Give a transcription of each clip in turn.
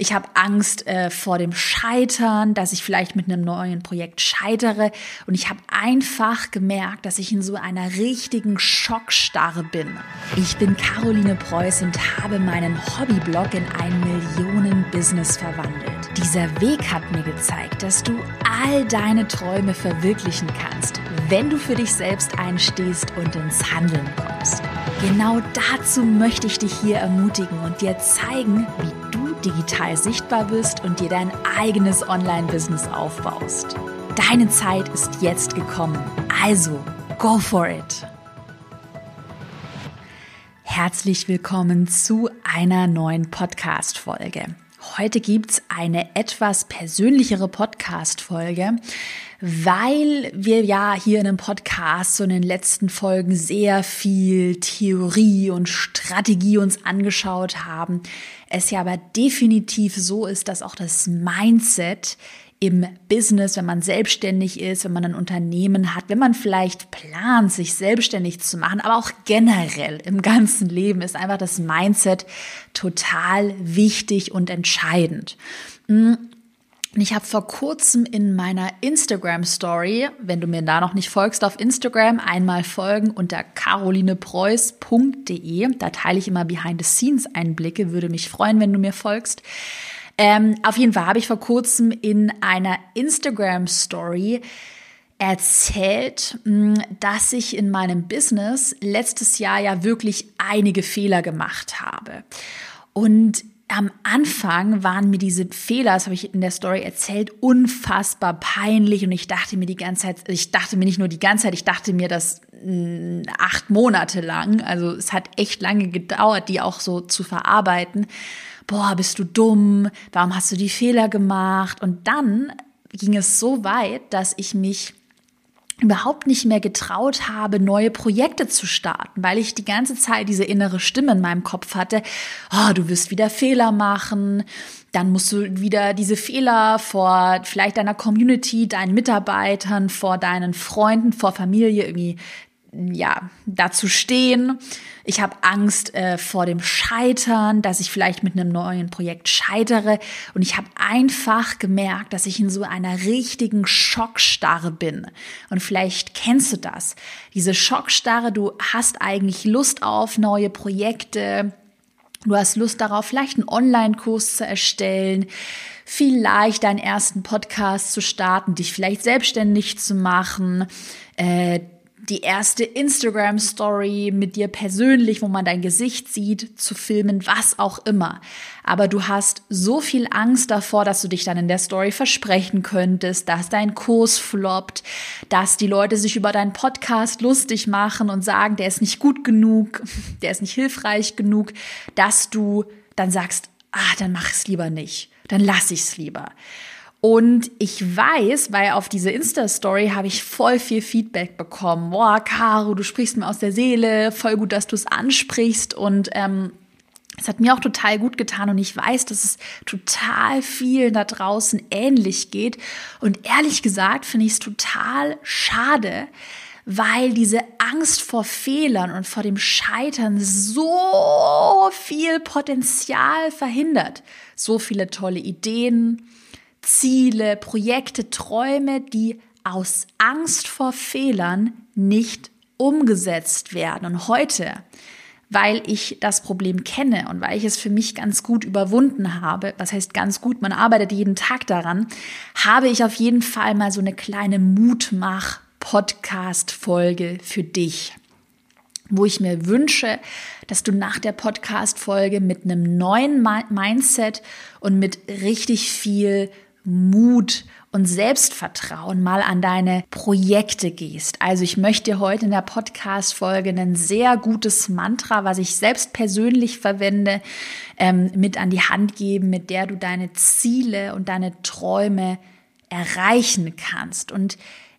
Ich habe Angst äh, vor dem Scheitern, dass ich vielleicht mit einem neuen Projekt scheitere. Und ich habe einfach gemerkt, dass ich in so einer richtigen Schockstarre bin. Ich bin Caroline Preuß und habe meinen Hobbyblog in ein Millionen-Business verwandelt. Dieser Weg hat mir gezeigt, dass du all deine Träume verwirklichen kannst, wenn du für dich selbst einstehst und ins Handeln kommst. Genau dazu möchte ich dich hier ermutigen und dir zeigen, wie digital sichtbar bist und dir dein eigenes Online-Business aufbaust. Deine Zeit ist jetzt gekommen. Also, go for it! Herzlich willkommen zu einer neuen Podcast-Folge. Heute gibt's eine etwas persönlichere Podcast-Folge, weil wir ja hier in einem Podcast so in den letzten Folgen sehr viel Theorie und Strategie uns angeschaut haben. Es ja aber definitiv so ist, dass auch das Mindset im Business, wenn man selbstständig ist, wenn man ein Unternehmen hat, wenn man vielleicht plant, sich selbstständig zu machen, aber auch generell im ganzen Leben ist einfach das Mindset total wichtig und entscheidend. Hm. Und ich habe vor kurzem in meiner Instagram Story, wenn du mir da noch nicht folgst auf Instagram, einmal folgen unter carolinepreuß.de. Da teile ich immer Behind the Scenes Einblicke. Würde mich freuen, wenn du mir folgst. Ähm, auf jeden Fall habe ich vor kurzem in einer Instagram-Story erzählt, hm, dass ich in meinem Business letztes Jahr ja wirklich einige Fehler gemacht habe. Und am Anfang waren mir diese Fehler, das habe ich in der Story erzählt, unfassbar peinlich. Und ich dachte mir die ganze Zeit, ich dachte mir nicht nur die ganze Zeit, ich dachte mir das hm, acht Monate lang, also es hat echt lange gedauert, die auch so zu verarbeiten. Boah, bist du dumm, warum hast du die Fehler gemacht? Und dann ging es so weit, dass ich mich überhaupt nicht mehr getraut habe, neue Projekte zu starten, weil ich die ganze Zeit diese innere Stimme in meinem Kopf hatte, oh, du wirst wieder Fehler machen, dann musst du wieder diese Fehler vor vielleicht deiner Community, deinen Mitarbeitern, vor deinen Freunden, vor Familie irgendwie ja, dazu stehen. Ich habe Angst äh, vor dem Scheitern, dass ich vielleicht mit einem neuen Projekt scheitere. Und ich habe einfach gemerkt, dass ich in so einer richtigen Schockstarre bin. Und vielleicht kennst du das. Diese Schockstarre, du hast eigentlich Lust auf neue Projekte. Du hast Lust darauf, vielleicht einen Online-Kurs zu erstellen vielleicht deinen ersten Podcast zu starten, dich vielleicht selbstständig zu machen, äh, die erste Instagram-Story mit dir persönlich, wo man dein Gesicht sieht, zu filmen, was auch immer. Aber du hast so viel Angst davor, dass du dich dann in der Story versprechen könntest, dass dein Kurs floppt, dass die Leute sich über deinen Podcast lustig machen und sagen, der ist nicht gut genug, der ist nicht hilfreich genug, dass du dann sagst, ah, dann mach es lieber nicht, dann lass ich es lieber. Und ich weiß, weil auf diese Insta-Story habe ich voll viel Feedback bekommen. Boah, Caro, du sprichst mir aus der Seele, voll gut, dass du es ansprichst. Und ähm, es hat mir auch total gut getan und ich weiß, dass es total vielen da draußen ähnlich geht. Und ehrlich gesagt finde ich es total schade, weil diese Angst vor Fehlern und vor dem Scheitern so viel Potenzial verhindert. So viele tolle Ideen, Ziele, Projekte, Träume, die aus Angst vor Fehlern nicht umgesetzt werden. Und heute, weil ich das Problem kenne und weil ich es für mich ganz gut überwunden habe, was heißt ganz gut, man arbeitet jeden Tag daran, habe ich auf jeden Fall mal so eine kleine Mutmach-Podcast-Folge für dich wo ich mir wünsche, dass du nach der Podcast-Folge mit einem neuen Mindset und mit richtig viel Mut und Selbstvertrauen mal an deine Projekte gehst. Also ich möchte dir heute in der Podcast-Folge ein sehr gutes Mantra, was ich selbst persönlich verwende, ähm, mit an die Hand geben, mit der du deine Ziele und deine Träume erreichen kannst. Und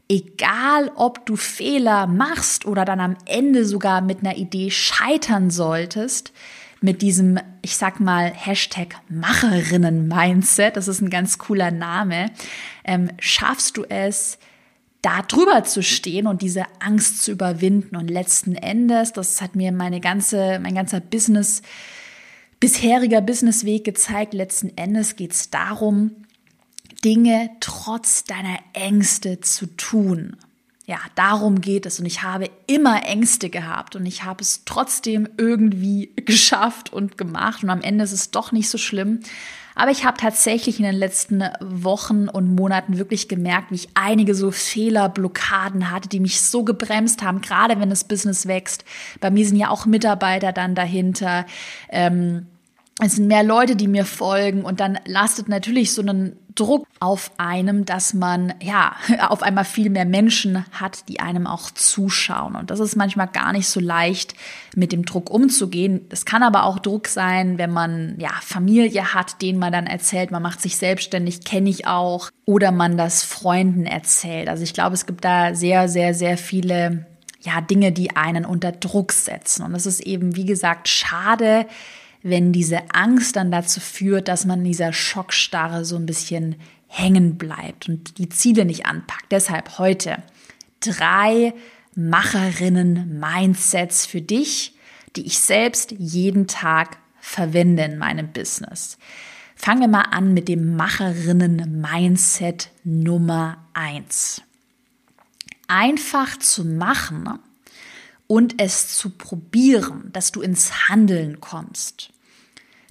egal ob du Fehler machst oder dann am Ende sogar mit einer Idee scheitern solltest, mit diesem, ich sag mal, Hashtag Macherinnen-Mindset, das ist ein ganz cooler Name, ähm, schaffst du es, da drüber zu stehen und diese Angst zu überwinden. Und letzten Endes, das hat mir meine ganze, mein ganzer Business bisheriger Businessweg gezeigt. Letzten Endes geht es darum, Dinge trotz deiner Ängste zu tun. Ja, darum geht es. Und ich habe immer Ängste gehabt und ich habe es trotzdem irgendwie geschafft und gemacht. Und am Ende ist es doch nicht so schlimm. Aber ich habe tatsächlich in den letzten Wochen und Monaten wirklich gemerkt, wie ich einige so Fehlerblockaden hatte, die mich so gebremst haben, gerade wenn das Business wächst. Bei mir sind ja auch Mitarbeiter dann dahinter. Ähm, es sind mehr Leute, die mir folgen und dann lastet natürlich so ein Druck auf einem, dass man ja auf einmal viel mehr Menschen hat, die einem auch zuschauen. Und das ist manchmal gar nicht so leicht, mit dem Druck umzugehen. Das kann aber auch Druck sein, wenn man ja Familie hat, denen man dann erzählt, man macht sich selbstständig, kenne ich auch, oder man das Freunden erzählt. Also ich glaube, es gibt da sehr, sehr, sehr viele ja Dinge, die einen unter Druck setzen. Und es ist eben, wie gesagt, schade, wenn diese Angst dann dazu führt, dass man in dieser Schockstarre so ein bisschen hängen bleibt und die Ziele nicht anpackt. Deshalb heute drei Macherinnen-Mindsets für dich, die ich selbst jeden Tag verwende in meinem Business. Fangen wir mal an mit dem Macherinnen-Mindset Nummer eins. Einfach zu machen und es zu probieren, dass du ins Handeln kommst,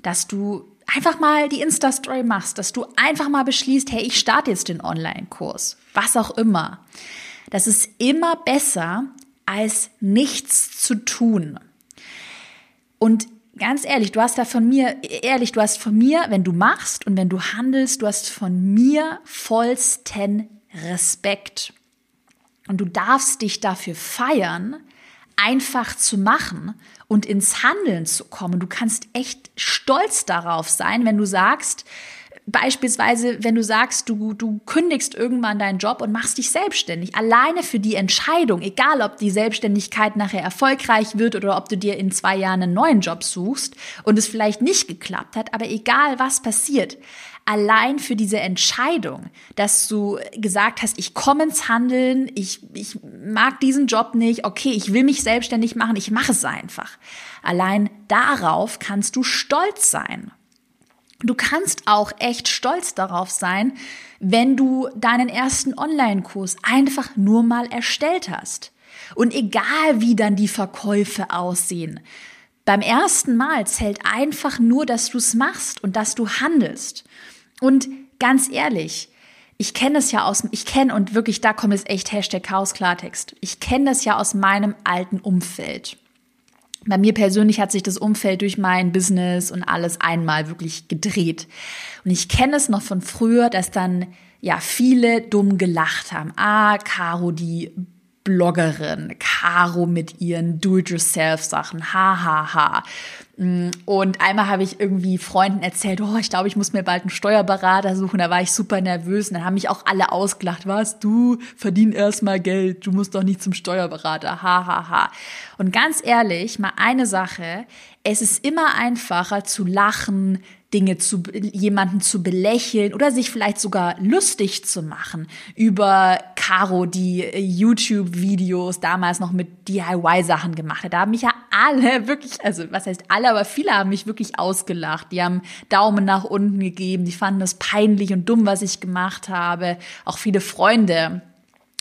dass du einfach mal die Insta-Story machst, dass du einfach mal beschließt, hey, ich starte jetzt den Online-Kurs, was auch immer. Das ist immer besser, als nichts zu tun. Und ganz ehrlich, du hast da von mir, ehrlich, du hast von mir, wenn du machst und wenn du handelst, du hast von mir vollsten Respekt. Und du darfst dich dafür feiern, einfach zu machen und ins Handeln zu kommen. Du kannst echt stolz darauf sein, wenn du sagst, Beispielsweise, wenn du sagst, du, du kündigst irgendwann deinen Job und machst dich selbstständig. Alleine für die Entscheidung, egal ob die Selbstständigkeit nachher erfolgreich wird oder ob du dir in zwei Jahren einen neuen Job suchst und es vielleicht nicht geklappt hat, aber egal was passiert, allein für diese Entscheidung, dass du gesagt hast, ich komme ins Handeln, ich, ich mag diesen Job nicht, okay, ich will mich selbstständig machen, ich mache es einfach. Allein darauf kannst du stolz sein. Du kannst auch echt stolz darauf sein, wenn du deinen ersten Online-Kurs einfach nur mal erstellt hast. Und egal wie dann die Verkäufe aussehen, beim ersten Mal zählt einfach nur, dass du es machst und dass du handelst. Und ganz ehrlich, ich kenne es ja aus, ich kenne und wirklich, da kommt es echt Hashtag Chaos Klartext. Ich kenne das ja aus meinem alten Umfeld. Bei mir persönlich hat sich das Umfeld durch mein Business und alles einmal wirklich gedreht. Und ich kenne es noch von früher, dass dann ja viele dumm gelacht haben. Ah, Caro, die Bloggerin, Caro mit ihren Do-it-yourself-Sachen, hahaha. Ha, ha. Mm, und einmal habe ich irgendwie Freunden erzählt, oh, ich glaube, ich muss mir bald einen Steuerberater suchen. Da war ich super nervös und dann haben mich auch alle ausgelacht. Was, du verdien erstmal Geld, du musst doch nicht zum Steuerberater, hahaha. Ha, ha. Und ganz ehrlich, mal eine Sache, es ist immer einfacher zu lachen, Dinge zu jemanden zu belächeln oder sich vielleicht sogar lustig zu machen über Caro, die äh, YouTube-Videos damals noch mit DIY-Sachen gemacht hat. Da haben mich ja alle wirklich, also was heißt alle, aber viele haben mich wirklich ausgelacht. Die haben Daumen nach unten gegeben, die fanden es peinlich und dumm, was ich gemacht habe. Auch viele Freunde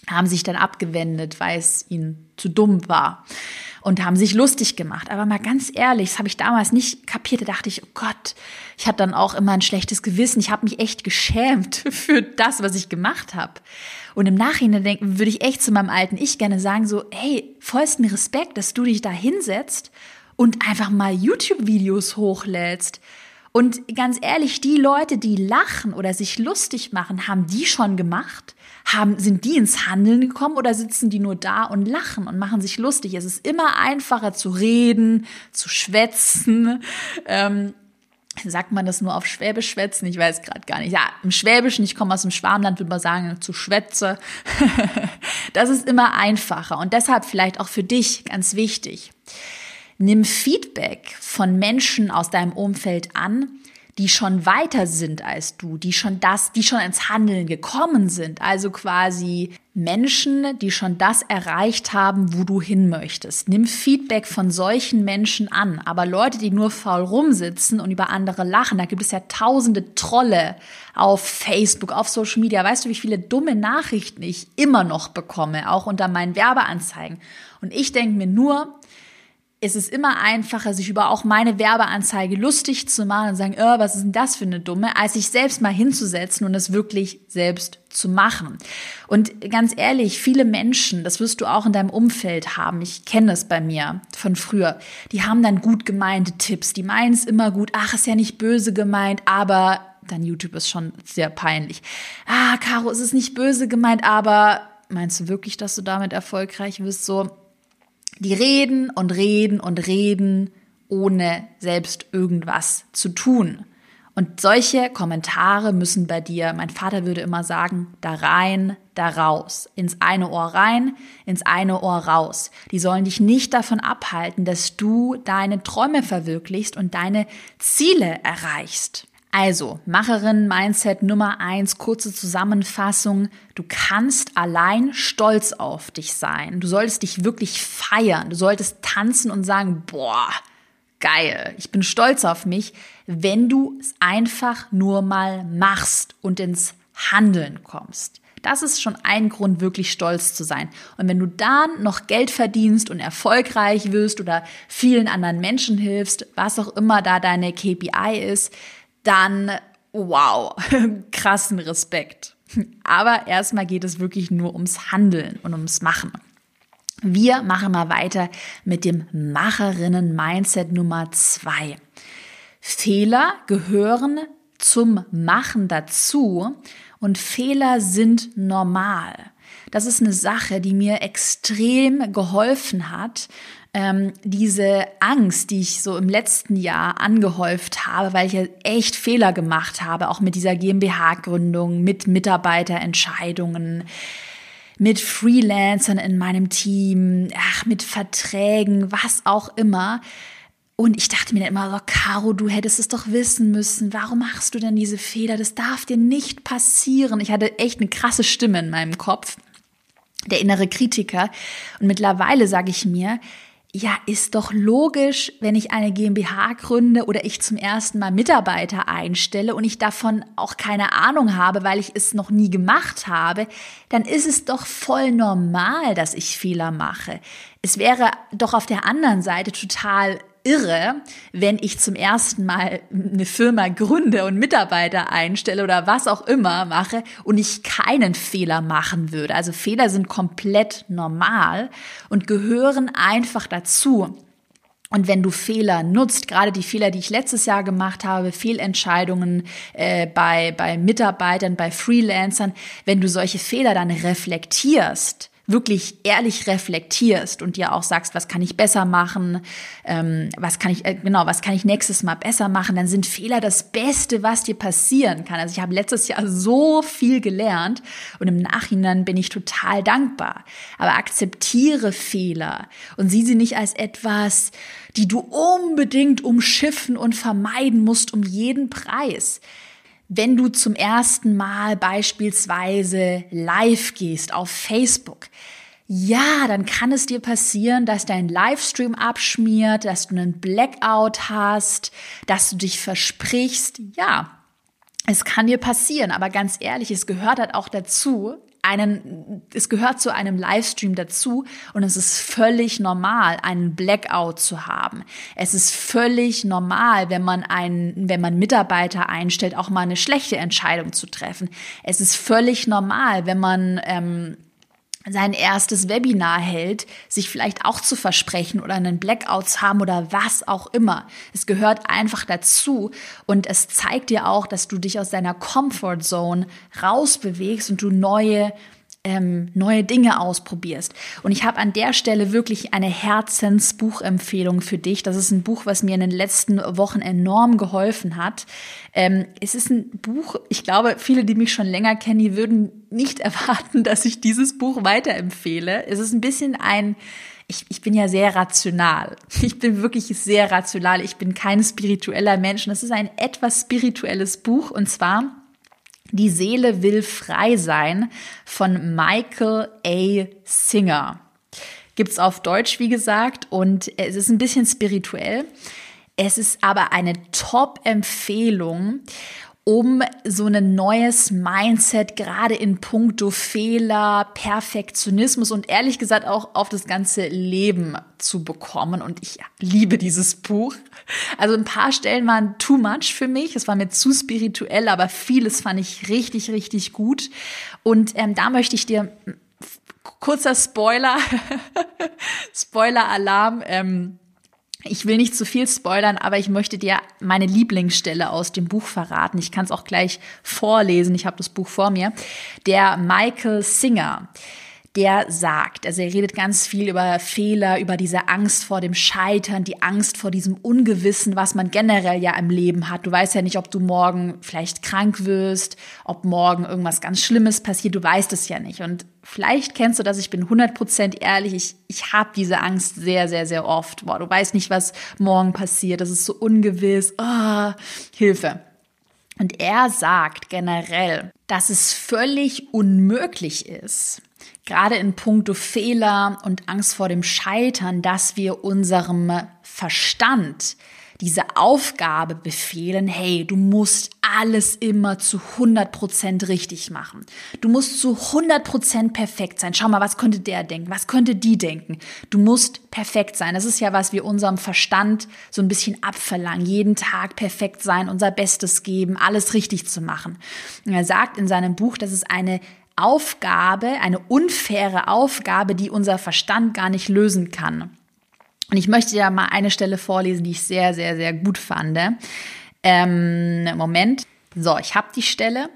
haben sich dann abgewendet, weil es ihnen zu dumm war und haben sich lustig gemacht. Aber mal ganz ehrlich, das habe ich damals nicht kapiert. Da dachte ich, oh Gott, ich hatte dann auch immer ein schlechtes Gewissen. Ich habe mich echt geschämt für das, was ich gemacht habe. Und im Nachhinein denken, würde ich echt zu meinem alten Ich gerne sagen, so, hey, vollsten Respekt, dass du dich da hinsetzt und einfach mal YouTube-Videos hochlädst. Und ganz ehrlich, die Leute, die lachen oder sich lustig machen, haben die schon gemacht? Haben, sind die ins Handeln gekommen oder sitzen die nur da und lachen und machen sich lustig? Es ist immer einfacher zu reden, zu schwätzen. Ähm, sagt man das nur auf Schwäbisch schwätzen? Ich weiß gerade gar nicht. Ja, im Schwäbischen, ich komme aus dem Schwarmland, würde man sagen, zu Schwätze. das ist immer einfacher und deshalb vielleicht auch für dich ganz wichtig. Nimm Feedback von Menschen aus deinem Umfeld an, die schon weiter sind als du, die schon das, die schon ins Handeln gekommen sind. Also quasi Menschen, die schon das erreicht haben, wo du hin möchtest. Nimm Feedback von solchen Menschen an. Aber Leute, die nur faul rumsitzen und über andere lachen, da gibt es ja tausende Trolle auf Facebook, auf Social Media. Weißt du, wie viele dumme Nachrichten ich immer noch bekomme, auch unter meinen Werbeanzeigen? Und ich denke mir nur, es ist immer einfacher, sich über auch meine Werbeanzeige lustig zu machen und sagen, oh, was ist denn das für eine Dumme, als sich selbst mal hinzusetzen und es wirklich selbst zu machen. Und ganz ehrlich, viele Menschen, das wirst du auch in deinem Umfeld haben, ich kenne es bei mir von früher, die haben dann gut gemeinte Tipps, die meinen es immer gut, ach, ist ja nicht böse gemeint, aber dein YouTube ist schon sehr peinlich. Ah, Caro, es ist nicht böse gemeint, aber meinst du wirklich, dass du damit erfolgreich wirst? So, die reden und reden und reden, ohne selbst irgendwas zu tun. Und solche Kommentare müssen bei dir, mein Vater würde immer sagen, da rein, da raus. Ins eine Ohr rein, ins eine Ohr raus. Die sollen dich nicht davon abhalten, dass du deine Träume verwirklichst und deine Ziele erreichst. Also, Macherin Mindset Nummer eins, kurze Zusammenfassung. Du kannst allein stolz auf dich sein. Du solltest dich wirklich feiern. Du solltest tanzen und sagen, boah, geil, ich bin stolz auf mich, wenn du es einfach nur mal machst und ins Handeln kommst. Das ist schon ein Grund, wirklich stolz zu sein. Und wenn du dann noch Geld verdienst und erfolgreich wirst oder vielen anderen Menschen hilfst, was auch immer da deine KPI ist, dann wow, krassen Respekt. Aber erstmal geht es wirklich nur ums Handeln und ums Machen. Wir machen mal weiter mit dem Macherinnen-Mindset Nummer zwei. Fehler gehören zum Machen dazu und Fehler sind normal. Das ist eine Sache, die mir extrem geholfen hat, ähm, diese Angst, die ich so im letzten Jahr angehäuft habe, weil ich ja echt Fehler gemacht habe, auch mit dieser GmbH-Gründung, mit Mitarbeiterentscheidungen, mit Freelancern in meinem Team, ach, mit Verträgen, was auch immer. Und ich dachte mir dann immer so, Caro, du hättest es doch wissen müssen. Warum machst du denn diese Fehler? Das darf dir nicht passieren. Ich hatte echt eine krasse Stimme in meinem Kopf, der innere Kritiker. Und mittlerweile sage ich mir, ja, ist doch logisch, wenn ich eine GmbH gründe oder ich zum ersten Mal Mitarbeiter einstelle und ich davon auch keine Ahnung habe, weil ich es noch nie gemacht habe, dann ist es doch voll normal, dass ich Fehler mache. Es wäre doch auf der anderen Seite total irre, wenn ich zum ersten Mal eine Firma gründe und Mitarbeiter einstelle oder was auch immer mache und ich keinen Fehler machen würde. Also Fehler sind komplett normal und gehören einfach dazu. Und wenn du Fehler nutzt, gerade die Fehler, die ich letztes Jahr gemacht habe, Fehlentscheidungen äh, bei, bei Mitarbeitern, bei Freelancern, wenn du solche Fehler dann reflektierst, wirklich ehrlich reflektierst und dir auch sagst, was kann ich besser machen, ähm, was kann ich, äh, genau, was kann ich nächstes Mal besser machen, dann sind Fehler das Beste, was dir passieren kann. Also ich habe letztes Jahr so viel gelernt und im Nachhinein bin ich total dankbar. Aber akzeptiere Fehler und sieh sie nicht als etwas, die du unbedingt umschiffen und vermeiden musst um jeden Preis wenn du zum ersten Mal beispielsweise live gehst auf Facebook, ja, dann kann es dir passieren, dass dein Livestream abschmiert, dass du einen Blackout hast, dass du dich versprichst. Ja, es kann dir passieren, aber ganz ehrlich, es gehört halt auch dazu, einen, es gehört zu einem Livestream dazu und es ist völlig normal, einen Blackout zu haben. Es ist völlig normal, wenn man einen, wenn man Mitarbeiter einstellt, auch mal eine schlechte Entscheidung zu treffen. Es ist völlig normal, wenn man ähm, sein erstes Webinar hält, sich vielleicht auch zu versprechen oder einen Blackout zu haben oder was auch immer. Es gehört einfach dazu und es zeigt dir auch, dass du dich aus deiner Comfort Zone rausbewegst und du neue ähm, neue Dinge ausprobierst. Und ich habe an der Stelle wirklich eine Herzensbuchempfehlung für dich. Das ist ein Buch, was mir in den letzten Wochen enorm geholfen hat. Ähm, es ist ein Buch, ich glaube, viele, die mich schon länger kennen, die würden nicht erwarten, dass ich dieses Buch weiterempfehle. Es ist ein bisschen ein ich, ich bin ja sehr rational. Ich bin wirklich sehr rational. Ich bin kein spiritueller Mensch. Es ist ein etwas spirituelles Buch und zwar Die Seele will frei sein von Michael A. Singer. Gibt's auf Deutsch, wie gesagt, und es ist ein bisschen spirituell. Es ist aber eine Top-Empfehlung um so ein neues Mindset gerade in puncto Fehler, Perfektionismus und ehrlich gesagt auch auf das ganze Leben zu bekommen. Und ich liebe dieses Buch. Also ein paar Stellen waren too much für mich. Es war mir zu spirituell, aber vieles fand ich richtig, richtig gut. Und ähm, da möchte ich dir kurzer Spoiler, Spoiler-Alarm. Ähm, ich will nicht zu viel spoilern, aber ich möchte dir meine Lieblingsstelle aus dem Buch verraten. Ich kann es auch gleich vorlesen. Ich habe das Buch vor mir. Der Michael Singer der sagt, also er redet ganz viel über Fehler, über diese Angst vor dem Scheitern, die Angst vor diesem Ungewissen, was man generell ja im Leben hat. Du weißt ja nicht, ob du morgen vielleicht krank wirst, ob morgen irgendwas ganz Schlimmes passiert, du weißt es ja nicht. Und vielleicht kennst du das, ich bin 100% ehrlich, ich, ich habe diese Angst sehr, sehr, sehr oft. Boah, du weißt nicht, was morgen passiert, das ist so ungewiss, oh, Hilfe. Und er sagt generell, dass es völlig unmöglich ist, gerade in puncto Fehler und Angst vor dem Scheitern, dass wir unserem Verstand diese Aufgabe befehlen, hey, du musst alles immer zu 100% richtig machen. Du musst zu 100% perfekt sein. Schau mal, was könnte der denken? Was könnte die denken? Du musst perfekt sein. Das ist ja, was wir unserem Verstand so ein bisschen abverlangen. Jeden Tag perfekt sein, unser Bestes geben, alles richtig zu machen. Und er sagt in seinem Buch, dass es eine Aufgabe, eine unfaire Aufgabe, die unser Verstand gar nicht lösen kann. Und ich möchte ja mal eine Stelle vorlesen, die ich sehr, sehr, sehr gut fand. Ähm, Moment. So, ich habe die Stelle.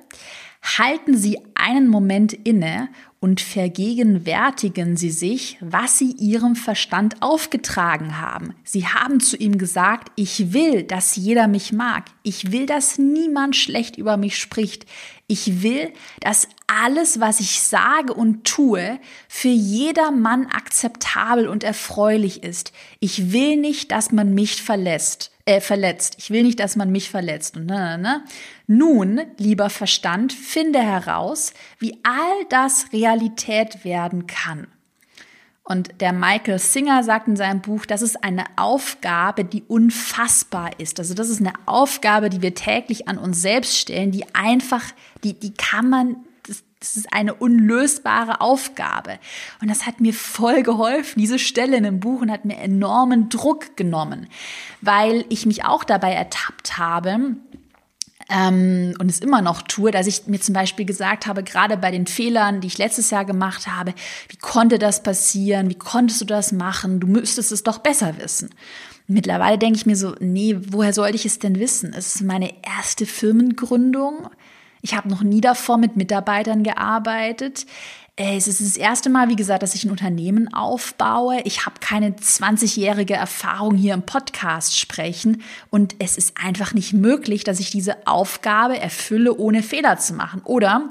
Halten Sie einen Moment inne und vergegenwärtigen Sie sich, was Sie Ihrem Verstand aufgetragen haben. Sie haben zu ihm gesagt, ich will, dass jeder mich mag. Ich will, dass niemand schlecht über mich spricht. Ich will, dass alles, was ich sage und tue, für jedermann akzeptabel und erfreulich ist. Ich will nicht, dass man mich verlässt äh, verletzt. Ich will nicht, dass man mich verletzt. Und, ne, ne, ne. Nun, lieber Verstand, finde heraus, wie all das Realität werden kann. Und der Michael Singer sagt in seinem Buch, das ist eine Aufgabe, die unfassbar ist. Also das ist eine Aufgabe, die wir täglich an uns selbst stellen, die einfach, die, die kann man das ist eine unlösbare Aufgabe. Und das hat mir voll geholfen, diese Stelle in dem Buch und hat mir enormen Druck genommen, weil ich mich auch dabei ertappt habe, ähm, und es immer noch tue, dass ich mir zum Beispiel gesagt habe, gerade bei den Fehlern, die ich letztes Jahr gemacht habe, wie konnte das passieren? Wie konntest du das machen? Du müsstest es doch besser wissen. Mittlerweile denke ich mir so, nee, woher sollte ich es denn wissen? Es ist meine erste Firmengründung. Ich habe noch nie davor mit Mitarbeitern gearbeitet. Äh, es ist das erste Mal, wie gesagt, dass ich ein Unternehmen aufbaue. Ich habe keine 20-jährige Erfahrung hier im Podcast sprechen und es ist einfach nicht möglich, dass ich diese Aufgabe erfülle, ohne Fehler zu machen. Oder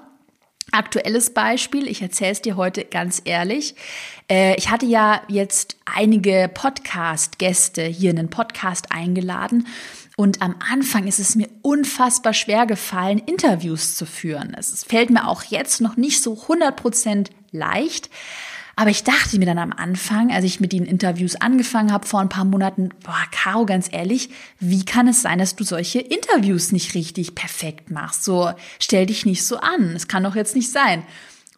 Aktuelles Beispiel, ich erzähle es dir heute ganz ehrlich. Äh, ich hatte ja jetzt einige Podcast-Gäste hier in den Podcast eingeladen und am Anfang ist es mir unfassbar schwer gefallen, Interviews zu führen. Es fällt mir auch jetzt noch nicht so 100% leicht. Aber ich dachte mir dann am Anfang, als ich mit den Interviews angefangen habe vor ein paar Monaten, boah, Caro, ganz ehrlich, wie kann es sein, dass du solche Interviews nicht richtig perfekt machst? So, stell dich nicht so an. Es kann doch jetzt nicht sein.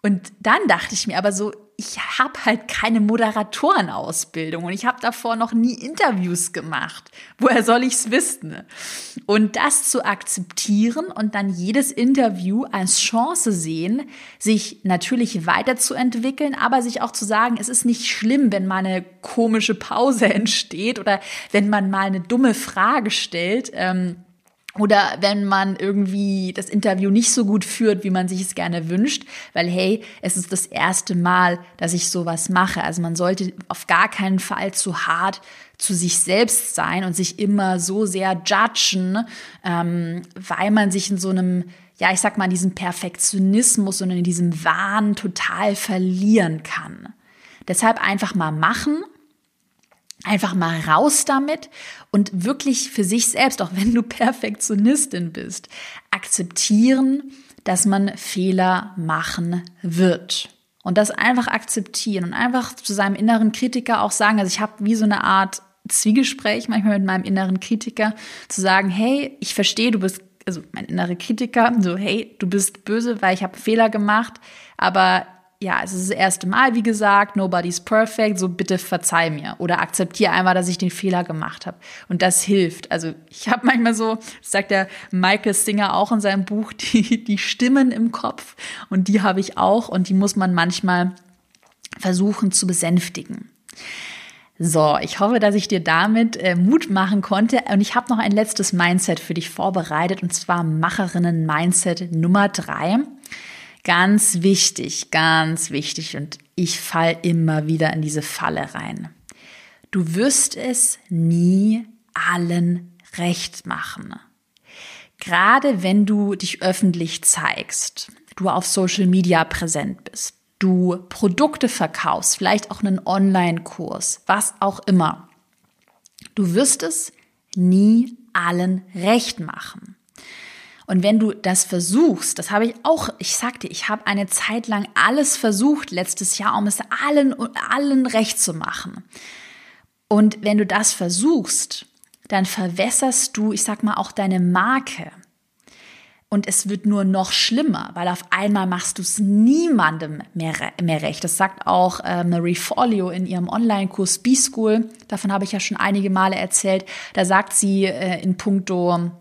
Und dann dachte ich mir aber so, ich habe halt keine Moderatorenausbildung und ich habe davor noch nie Interviews gemacht. Woher soll ich's wissen? Und das zu akzeptieren und dann jedes Interview als Chance sehen, sich natürlich weiterzuentwickeln, aber sich auch zu sagen, es ist nicht schlimm, wenn mal eine komische Pause entsteht oder wenn man mal eine dumme Frage stellt. Ähm, oder wenn man irgendwie das Interview nicht so gut führt, wie man sich es gerne wünscht, weil hey, es ist das erste Mal, dass ich sowas mache. Also man sollte auf gar keinen Fall zu hart zu sich selbst sein und sich immer so sehr judgen, ähm, weil man sich in so einem, ja, ich sag mal, in diesem Perfektionismus und in diesem Wahn total verlieren kann. Deshalb einfach mal machen Einfach mal raus damit und wirklich für sich selbst, auch wenn du Perfektionistin bist, akzeptieren, dass man Fehler machen wird. Und das einfach akzeptieren und einfach zu seinem inneren Kritiker auch sagen, also ich habe wie so eine Art Zwiegespräch manchmal mit meinem inneren Kritiker, zu sagen, hey, ich verstehe, du bist, also mein innerer Kritiker, so, hey, du bist böse, weil ich habe Fehler gemacht, aber ja, es ist das erste Mal, wie gesagt, nobody's perfect, so bitte verzeih mir oder akzeptiere einmal, dass ich den Fehler gemacht habe. Und das hilft. Also ich habe manchmal so, sagt der Michael Singer auch in seinem Buch, die, die Stimmen im Kopf und die habe ich auch und die muss man manchmal versuchen zu besänftigen. So, ich hoffe, dass ich dir damit äh, Mut machen konnte. Und ich habe noch ein letztes Mindset für dich vorbereitet, und zwar Macherinnen-Mindset Nummer drei. Ganz wichtig, ganz wichtig. Und ich fall immer wieder in diese Falle rein. Du wirst es nie allen recht machen. Gerade wenn du dich öffentlich zeigst, du auf Social Media präsent bist, du Produkte verkaufst, vielleicht auch einen Online-Kurs, was auch immer. Du wirst es nie allen recht machen. Und wenn du das versuchst, das habe ich auch, ich sagte, ich habe eine Zeit lang alles versucht letztes Jahr, um es allen allen recht zu machen. Und wenn du das versuchst, dann verwässerst du, ich sag mal, auch deine Marke. Und es wird nur noch schlimmer, weil auf einmal machst du es niemandem mehr, mehr recht. Das sagt auch äh, Marie Forleo in ihrem Online-Kurs B-School. Davon habe ich ja schon einige Male erzählt. Da sagt sie äh, in puncto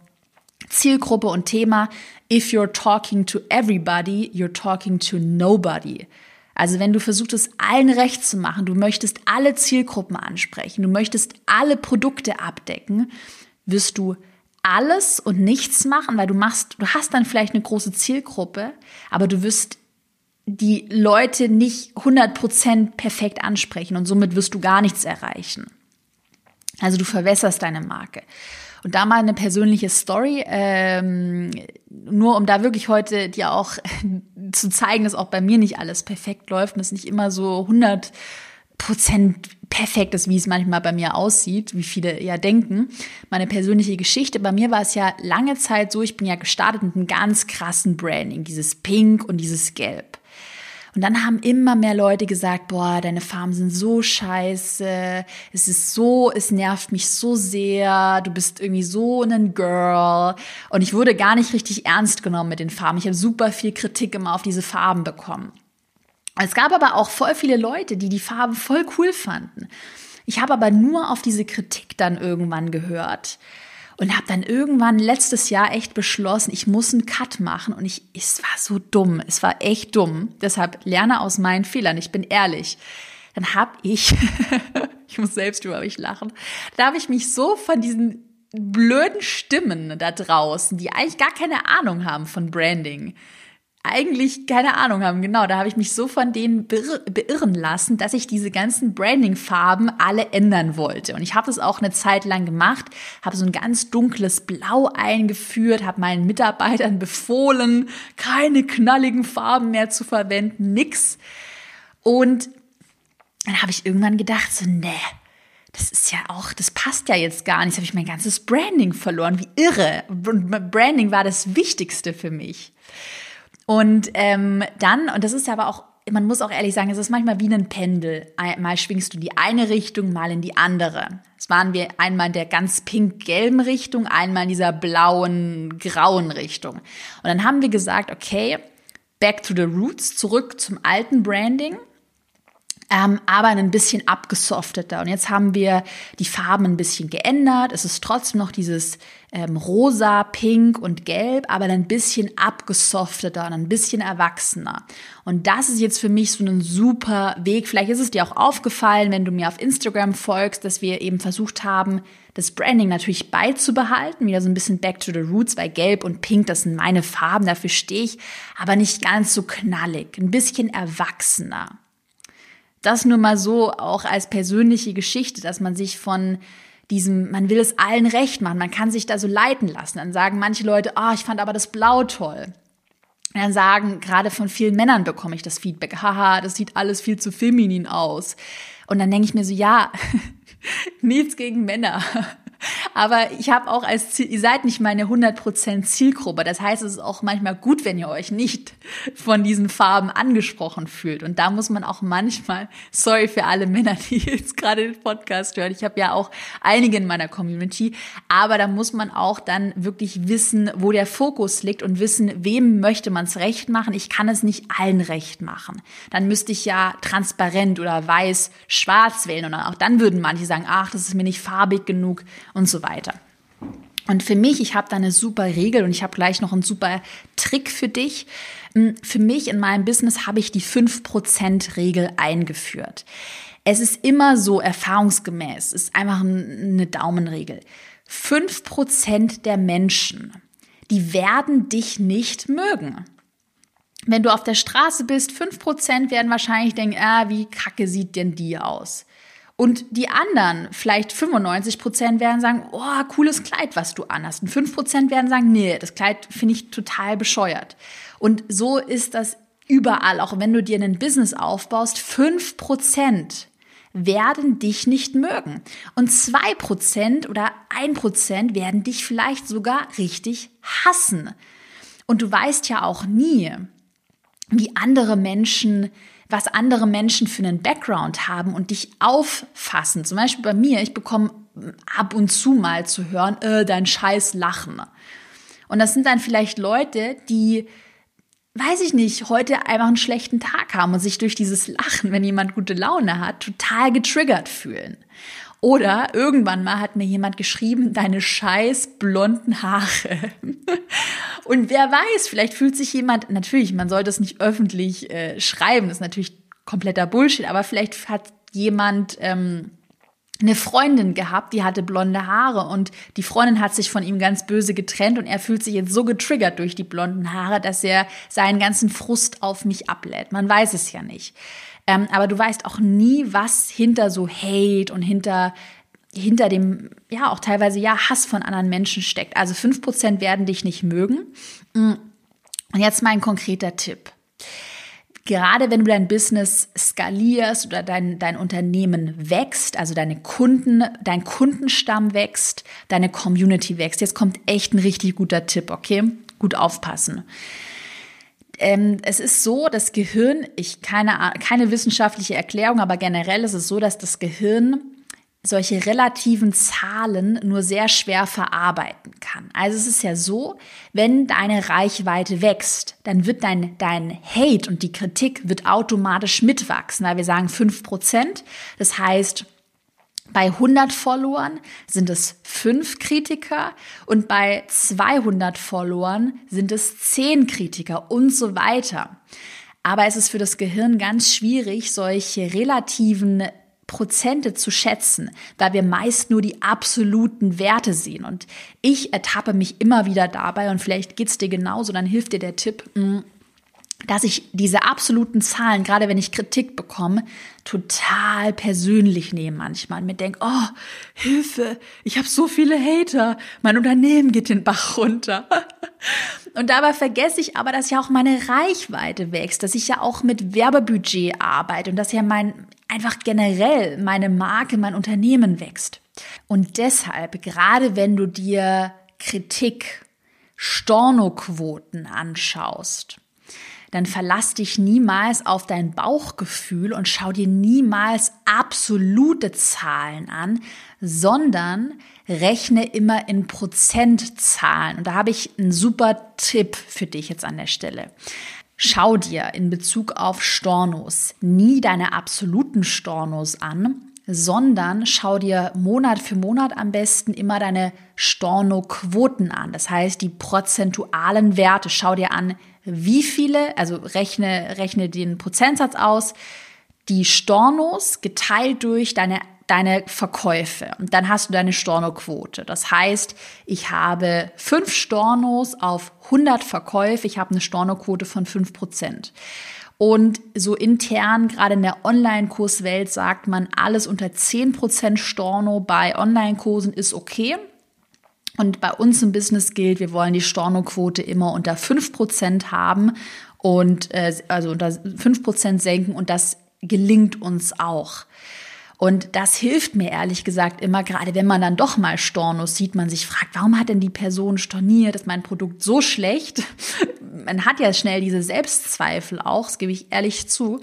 Zielgruppe und Thema, if you're talking to everybody, you're talking to nobody. Also wenn du versuchst, allen recht zu machen, du möchtest alle Zielgruppen ansprechen, du möchtest alle Produkte abdecken, wirst du alles und nichts machen, weil du machst, du hast dann vielleicht eine große Zielgruppe, aber du wirst die Leute nicht 100% perfekt ansprechen und somit wirst du gar nichts erreichen. Also du verwässerst deine Marke. Und da mal eine persönliche Story, ähm, nur um da wirklich heute dir auch zu zeigen, dass auch bei mir nicht alles perfekt läuft und es nicht immer so 100 Prozent perfekt ist, wie es manchmal bei mir aussieht, wie viele ja denken. Meine persönliche Geschichte, bei mir war es ja lange Zeit so, ich bin ja gestartet mit einem ganz krassen Branding, dieses Pink und dieses Gelb. Und dann haben immer mehr Leute gesagt, boah, deine Farben sind so scheiße, es ist so, es nervt mich so sehr, du bist irgendwie so ein Girl. Und ich wurde gar nicht richtig ernst genommen mit den Farben. Ich habe super viel Kritik immer auf diese Farben bekommen. Es gab aber auch voll viele Leute, die die Farben voll cool fanden. Ich habe aber nur auf diese Kritik dann irgendwann gehört und habe dann irgendwann letztes Jahr echt beschlossen, ich muss einen Cut machen und ich es war so dumm, es war echt dumm. Deshalb lerne aus meinen Fehlern, ich bin ehrlich. Dann habe ich ich muss selbst über mich lachen. Da habe ich mich so von diesen blöden Stimmen da draußen, die eigentlich gar keine Ahnung haben von Branding, eigentlich keine Ahnung haben. Genau, da habe ich mich so von denen beirren lassen, dass ich diese ganzen Branding-Farben alle ändern wollte. Und ich habe das auch eine Zeit lang gemacht, habe so ein ganz dunkles Blau eingeführt, habe meinen Mitarbeitern befohlen, keine knalligen Farben mehr zu verwenden, nix. Und dann habe ich irgendwann gedacht, so, nee, das ist ja auch, das passt ja jetzt gar nicht. Jetzt habe ich mein ganzes Branding verloren. Wie irre. Branding war das Wichtigste für mich. Und ähm, dann, und das ist aber auch, man muss auch ehrlich sagen, es ist manchmal wie ein Pendel. Mal schwingst du die eine Richtung, mal in die andere. Es waren wir einmal in der ganz pink-gelben Richtung, einmal in dieser blauen, grauen Richtung. Und dann haben wir gesagt, okay, back to the roots, zurück zum alten Branding ähm, aber ein bisschen abgesofteter. Und jetzt haben wir die Farben ein bisschen geändert. Es ist trotzdem noch dieses ähm, rosa, pink und gelb, aber ein bisschen abgesofteter und ein bisschen erwachsener. Und das ist jetzt für mich so ein super Weg. Vielleicht ist es dir auch aufgefallen, wenn du mir auf Instagram folgst, dass wir eben versucht haben, das Branding natürlich beizubehalten, wieder so ein bisschen back to the roots, weil gelb und pink, das sind meine Farben, dafür stehe ich, aber nicht ganz so knallig, ein bisschen erwachsener. Das nur mal so auch als persönliche Geschichte, dass man sich von diesem, man will es allen recht machen, man kann sich da so leiten lassen. Dann sagen manche Leute, ah, oh, ich fand aber das Blau toll. Und dann sagen, gerade von vielen Männern bekomme ich das Feedback, haha, das sieht alles viel zu feminin aus. Und dann denke ich mir so, ja, Nichts gegen Männer. Aber ich habe auch als Ziel, ihr seid nicht meine 100% Zielgruppe. Das heißt, es ist auch manchmal gut, wenn ihr euch nicht von diesen Farben angesprochen fühlt. Und da muss man auch manchmal, sorry für alle Männer, die jetzt gerade den Podcast hören. Ich habe ja auch einige in meiner Community. Aber da muss man auch dann wirklich wissen, wo der Fokus liegt und wissen, wem möchte man es recht machen. Ich kann es nicht allen recht machen. Dann müsste ich ja transparent oder weiß, schwarz wählen. Und auch dann würden manche sagen, ach, das ist mir nicht farbig genug und so weiter. Und für mich, ich habe da eine super Regel und ich habe gleich noch einen super Trick für dich. Hm, für mich in meinem Business habe ich die 5%-Regel eingeführt. Es ist immer so erfahrungsgemäß, ist einfach eine Daumenregel. 5% der Menschen, die werden dich nicht mögen. Wenn du auf der Straße bist, 5% werden wahrscheinlich denken, ah, wie kacke sieht denn die aus? Und die anderen, vielleicht 95 Prozent, werden sagen, oh, cooles Kleid, was du anhast. Und 5 Prozent werden sagen, nee, das Kleid finde ich total bescheuert. Und so ist das überall, auch wenn du dir ein Business aufbaust, 5 Prozent werden dich nicht mögen. Und 2 Prozent oder 1 Prozent werden dich vielleicht sogar richtig hassen. Und du weißt ja auch nie, wie andere Menschen was andere Menschen für einen Background haben und dich auffassen. Zum Beispiel bei mir, ich bekomme ab und zu mal zu hören, äh, dein scheiß Lachen. Und das sind dann vielleicht Leute, die, weiß ich nicht, heute einfach einen schlechten Tag haben und sich durch dieses Lachen, wenn jemand gute Laune hat, total getriggert fühlen. Oder irgendwann mal hat mir jemand geschrieben, deine scheiß blonden Haare. Und wer weiß, vielleicht fühlt sich jemand, natürlich, man sollte es nicht öffentlich äh, schreiben, das ist natürlich kompletter Bullshit, aber vielleicht hat jemand ähm, eine Freundin gehabt, die hatte blonde Haare und die Freundin hat sich von ihm ganz böse getrennt und er fühlt sich jetzt so getriggert durch die blonden Haare, dass er seinen ganzen Frust auf mich ablädt. Man weiß es ja nicht. Ähm, aber du weißt auch nie, was hinter so Hate und hinter hinter dem, ja, auch teilweise ja, Hass von anderen Menschen steckt. Also fünf Prozent werden dich nicht mögen. Mm. Und jetzt mein konkreter Tipp. Gerade wenn du dein Business skalierst oder dein, dein Unternehmen wächst, also deine Kunden, dein Kundenstamm wächst, deine Community wächst. Jetzt kommt echt ein richtig guter Tipp, okay? Gut aufpassen. Ähm, es ist so, das Gehirn, ich keine, keine wissenschaftliche Erklärung, aber generell ist es so, dass das Gehirn solche relativen Zahlen nur sehr schwer verarbeiten kann. Also es ist ja so, wenn deine Reichweite wächst, dann wird dein, dein Hate und die Kritik wird automatisch mitwachsen, weil wir sagen fünf Prozent. Das heißt, bei 100 Followern sind es fünf Kritiker und bei 200 Followern sind es zehn Kritiker und so weiter. Aber es ist für das Gehirn ganz schwierig, solche relativen Prozente zu schätzen, weil wir meist nur die absoluten Werte sehen. Und ich ertappe mich immer wieder dabei, und vielleicht geht's dir genauso, dann hilft dir der Tipp, mm, dass ich diese absoluten Zahlen, gerade wenn ich Kritik bekomme, total persönlich nehme manchmal mir denke, oh, Hilfe, ich habe so viele Hater, mein Unternehmen geht den Bach runter. Und dabei vergesse ich aber, dass ja auch meine Reichweite wächst, dass ich ja auch mit Werbebudget arbeite und dass ja mein, einfach generell meine Marke, mein Unternehmen wächst. Und deshalb, gerade wenn du dir Kritik, Stornoquoten anschaust, dann verlass dich niemals auf dein Bauchgefühl und schau dir niemals absolute Zahlen an, sondern rechne immer in Prozentzahlen. Und da habe ich einen super Tipp für dich jetzt an der Stelle. Schau dir in Bezug auf Stornos nie deine absoluten Stornos an, sondern schau dir Monat für Monat am besten immer deine Storno-Quoten an. Das heißt, die prozentualen Werte. Schau dir an, wie viele, also rechne, rechne den Prozentsatz aus, die Stornos geteilt durch deine deine Verkäufe und dann hast du deine Stornoquote. Das heißt, ich habe fünf Stornos auf 100 Verkäufe, ich habe eine Stornoquote von fünf Prozent. Und so intern, gerade in der Online-Kurswelt, sagt man, alles unter 10% Storno bei Online-Kursen ist okay. Und bei uns im Business gilt, wir wollen die Stornoquote immer unter 5% haben und äh, also unter 5% senken und das gelingt uns auch. Und das hilft mir ehrlich gesagt immer, gerade wenn man dann doch mal Stornos sieht, man sich fragt, warum hat denn die Person storniert, ist mein Produkt so schlecht? Man hat ja schnell diese Selbstzweifel auch, das gebe ich ehrlich zu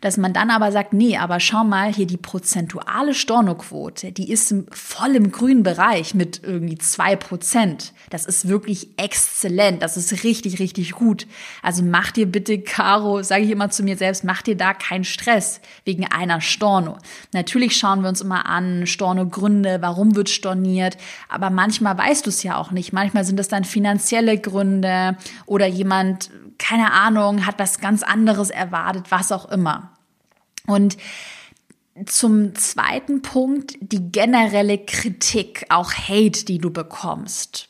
dass man dann aber sagt, nee, aber schau mal, hier die prozentuale Stornoquote, die ist voll im grünen Bereich mit irgendwie zwei Prozent. Das ist wirklich exzellent, das ist richtig, richtig gut. Also mach dir bitte, Caro, sage ich immer zu mir selbst, mach dir da keinen Stress wegen einer Storno. Natürlich schauen wir uns immer an, Storno-Gründe, warum wird storniert, aber manchmal weißt du es ja auch nicht. Manchmal sind es dann finanzielle Gründe oder jemand keine Ahnung, hat was ganz anderes erwartet, was auch immer. Und zum zweiten Punkt, die generelle Kritik, auch Hate, die du bekommst.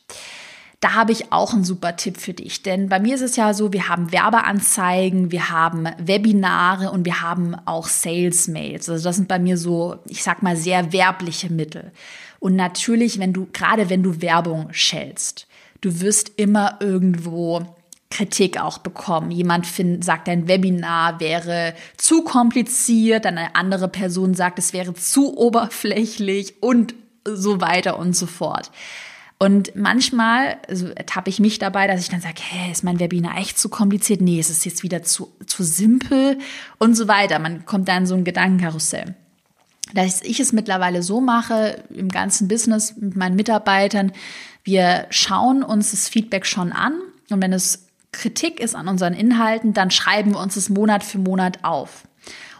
Da habe ich auch einen super Tipp für dich, denn bei mir ist es ja so, wir haben Werbeanzeigen, wir haben Webinare und wir haben auch Sales Mails. Also das sind bei mir so, ich sag mal, sehr werbliche Mittel. Und natürlich, wenn du, gerade wenn du Werbung schellst, du wirst immer irgendwo Kritik auch bekommen. Jemand find, sagt, ein Webinar wäre zu kompliziert, dann eine andere Person sagt, es wäre zu oberflächlich und so weiter und so fort. Und manchmal also, ertappe ich mich dabei, dass ich dann sage, hä, ist mein Webinar echt zu kompliziert? Nee, es ist jetzt wieder zu, zu simpel und so weiter. Man kommt da in so ein Gedankenkarussell. Dass ich es mittlerweile so mache, im ganzen Business mit meinen Mitarbeitern, wir schauen uns das Feedback schon an und wenn es Kritik ist an unseren Inhalten, dann schreiben wir uns das Monat für Monat auf.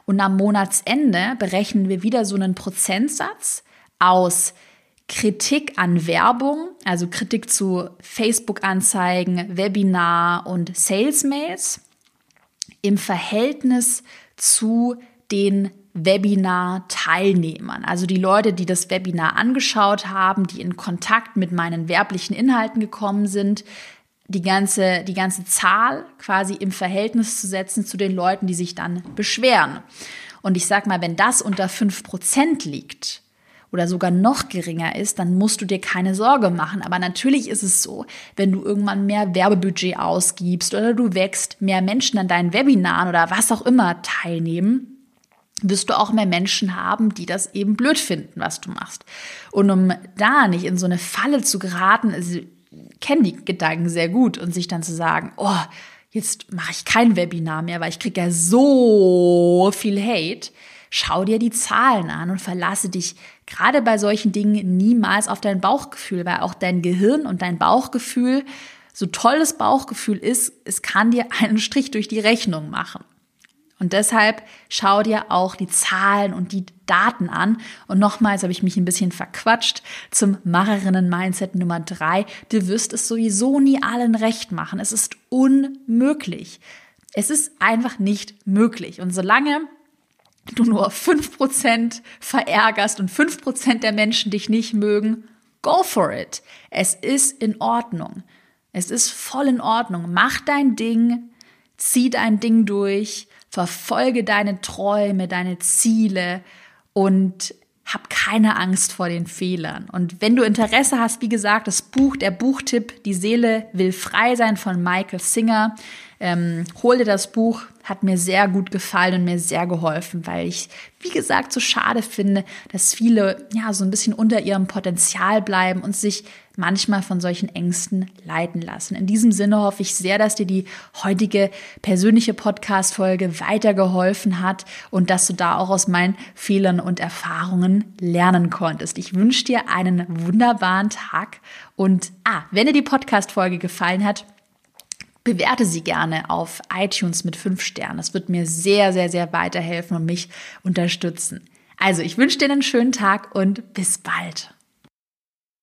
Und am Monatsende berechnen wir wieder so einen Prozentsatz aus Kritik an Werbung, also Kritik zu Facebook-Anzeigen, Webinar und Sales-Mails im Verhältnis zu den Webinar-Teilnehmern, also die Leute, die das Webinar angeschaut haben, die in Kontakt mit meinen werblichen Inhalten gekommen sind, die ganze, die ganze Zahl quasi im Verhältnis zu setzen zu den Leuten, die sich dann beschweren. Und ich sag mal, wenn das unter fünf Prozent liegt, oder sogar noch geringer ist, dann musst du dir keine Sorge machen. Aber natürlich ist es so, wenn du irgendwann mehr Werbebudget ausgibst oder du wächst, mehr Menschen an deinen Webinaren oder was auch immer teilnehmen, wirst du auch mehr Menschen haben, die das eben blöd finden, was du machst. Und um da nicht in so eine Falle zu geraten, kenne die Gedanken sehr gut und sich dann zu sagen, oh, jetzt mache ich kein Webinar mehr, weil ich kriege ja so viel Hate. Schau dir die Zahlen an und verlasse dich gerade bei solchen Dingen niemals auf dein Bauchgefühl, weil auch dein Gehirn und dein Bauchgefühl, so toll das Bauchgefühl ist, es kann dir einen Strich durch die Rechnung machen. Und deshalb schau dir auch die Zahlen und die Daten an. Und nochmals habe ich mich ein bisschen verquatscht zum Macherinnen-Mindset Nummer drei. Du wirst es sowieso nie allen recht machen. Es ist unmöglich. Es ist einfach nicht möglich. Und solange du nur fünf Prozent verärgerst und fünf Prozent der Menschen dich nicht mögen, go for it. Es ist in Ordnung. Es ist voll in Ordnung. Mach dein Ding, zieh dein Ding durch Verfolge deine Träume, deine Ziele und hab keine Angst vor den Fehlern. Und wenn du Interesse hast, wie gesagt, das Buch, der Buchtipp, Die Seele will frei sein von Michael Singer, ähm, hol dir das Buch, hat mir sehr gut gefallen und mir sehr geholfen, weil ich, wie gesagt, so schade finde, dass viele ja so ein bisschen unter ihrem Potenzial bleiben und sich manchmal von solchen Ängsten leiten lassen. In diesem Sinne hoffe ich sehr, dass dir die heutige persönliche Podcast-Folge weitergeholfen hat und dass du da auch aus meinen Fehlern und Erfahrungen lernen konntest. Ich wünsche dir einen wunderbaren Tag und ah, wenn dir die Podcast-Folge gefallen hat, bewerte sie gerne auf iTunes mit fünf Sternen. Das wird mir sehr, sehr, sehr weiterhelfen und mich unterstützen. Also, ich wünsche dir einen schönen Tag und bis bald.